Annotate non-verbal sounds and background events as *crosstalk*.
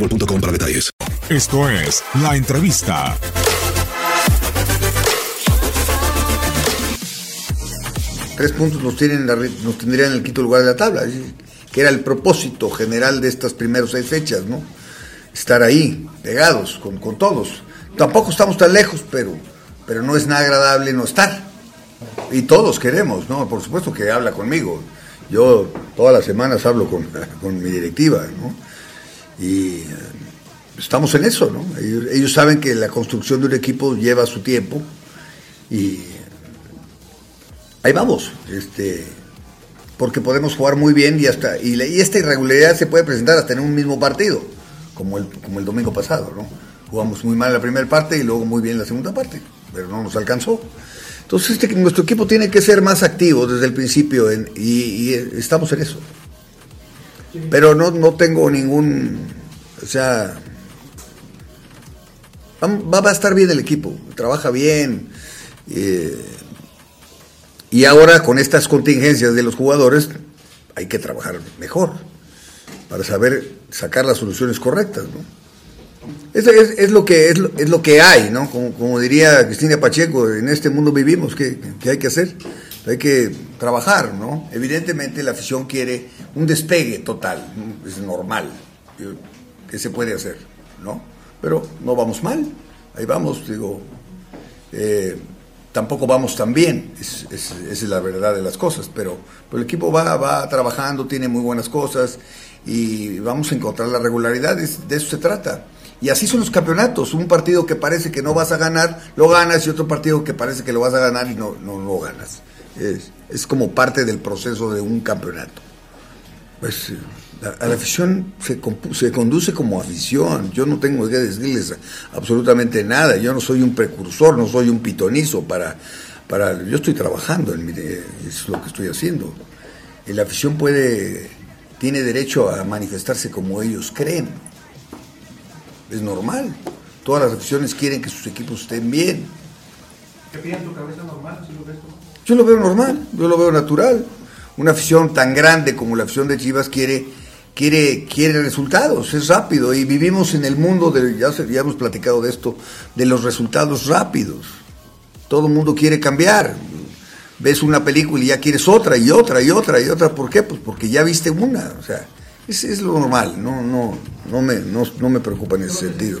boostmobile.com para detalles. Esto es La Entrevista. Tres puntos nos, tienen la nos tendrían en el quinto lugar de la tabla, que era el propósito general de estas primeras seis fechas, ¿no? Estar ahí, pegados, con, con todos. Tampoco estamos tan lejos, pero, pero no es nada agradable no estar. Y todos queremos, ¿no? Por supuesto que habla conmigo. Yo todas las semanas hablo con, *laughs* con mi directiva, ¿no? Y eh, estamos en eso, ¿no? Ellos, saben que la construcción de un equipo lleva su tiempo y ahí vamos, este, porque podemos jugar muy bien y hasta y, esta irregularidad se puede presentar hasta en un mismo partido, como el, como el domingo pasado, ¿no? Jugamos muy mal la primera parte y luego muy bien la segunda parte, pero no nos alcanzó. Entonces este, nuestro equipo tiene que ser más activo desde el principio y, y estamos en eso. Pero no, no tengo ningún, o sea, va, va a estar bien el equipo, trabaja bien. eh, y ahora con estas contingencias de los jugadores hay que trabajar mejor para saber sacar las soluciones correctas, ¿no? Eso es, es lo que es lo, es lo que hay, ¿no? Como, como diría Cristina Pacheco, en este mundo vivimos, ¿qué, qué hay que hacer? Hay que trabajar, ¿no? Evidentemente la afición quiere un despegue total, ¿no? es normal, Yo- ¿qué se puede hacer? ¿No? Pero no vamos mal, ahí vamos, digo, eh, tampoco vamos tan bien, es- es- la verdad de las cosas, pero, el equipo va, va trabajando, tiene muy buenas cosas y vamos a encontrar la regularidad, es- de eso se trata. Y así son los campeonatos, un partido que parece que no vas a ganar, lo ganas y otro partido que parece que lo vas a ganar y no, no lo ganas. Es, como parte del proceso de un campeonato. Pues eh, la- a la afición se, se conduce como afición. Yo no tengo que decirles absolutamente nada. Yo no soy un precursor, no soy un pitonizo para, para yo estoy trabajando, eh, es lo que estoy haciendo. Y la afición puede, tiene derecho a manifestarse como ellos creen. Es normal. Todas las aficiones quieren que sus equipos estén bien. ¿Qué piden tu cabeza normal? ¿Sí lo ves? Yo lo veo normal, yo lo veo natural. Una afición tan grande como la afición de Chivas quiere, quiere, quiere resultados, es rápido. Y vivimos en el mundo, de, ya, ya hemos platicado de esto, de los resultados rápidos. Todo el mundo quiere cambiar. Ves una película y ya quieres otra y otra y otra y otra. ¿Por qué? Pues porque ya viste una. O sea, es, es lo normal. No, no, no, me, no, no me preocupa en ese sentido.